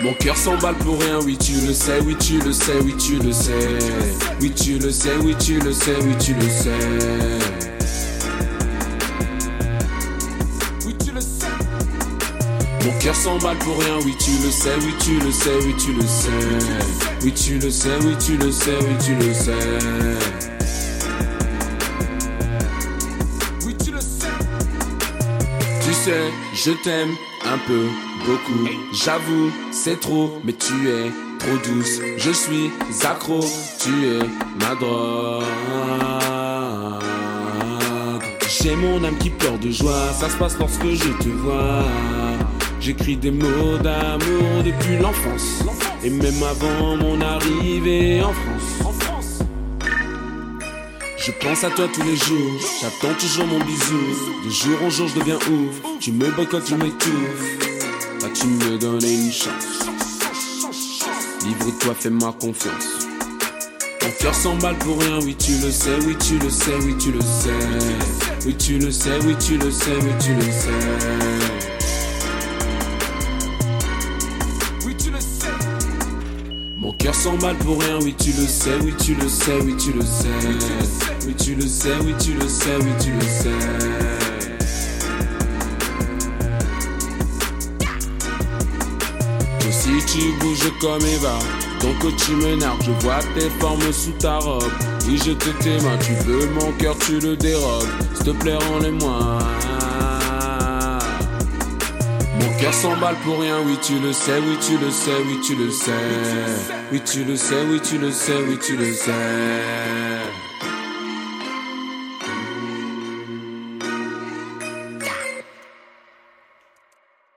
Mon cœur s'emballe pour rien, oui tu le sais, oui tu le sais, oui tu le sais. Oui tu le sais, oui tu le sais, oui tu le sais. Oui Mon cœur s'emballe pour rien, oui tu le sais, oui tu le sais, oui tu le sais. Oui tu le sais, oui tu le sais, oui tu le sais. Oui tu le sais. Tu sais, je t'aime un peu, beaucoup. J'avoue, c'est trop, mais tu es trop douce. Je suis accro, tu es ma drogue. J'ai mon âme qui pleure de joie, ça se passe lorsque je te vois. J'écris des mots d'amour depuis l'enfance, et même avant mon arrivée en France. Je pense à toi tous les jours, j'attends toujours mon bisou. De jour en jour, je deviens ouf. Tu me boycottes, tu m'étouffes. Là, tu me donnes une chance. Livre-toi, fais-moi confiance. Mon cœur s'emballe pour rien, oui, tu le sais, oui, tu le sais, oui, tu le sais. Oui, tu le sais, oui, tu le sais, oui, tu le sais. Mon cœur s'emballe pour rien, oui tu le sais, oui tu le sais, oui tu le sais. Oui tu le sais, oui tu le sais, oui tu le sais. Aussi tu bouges comme Eva, donc tu m'énerves, je vois tes formes sous ta robe. Oui je te t'aime, tu veux mon cœur, tu le dérobes. S'il te plaît, rends-le-moi. Cœur s'emballe pour rien, oui tu le sais, oui tu le sais, oui tu le sais. Oui tu le sais, oui tu le sais, oui tu le sais.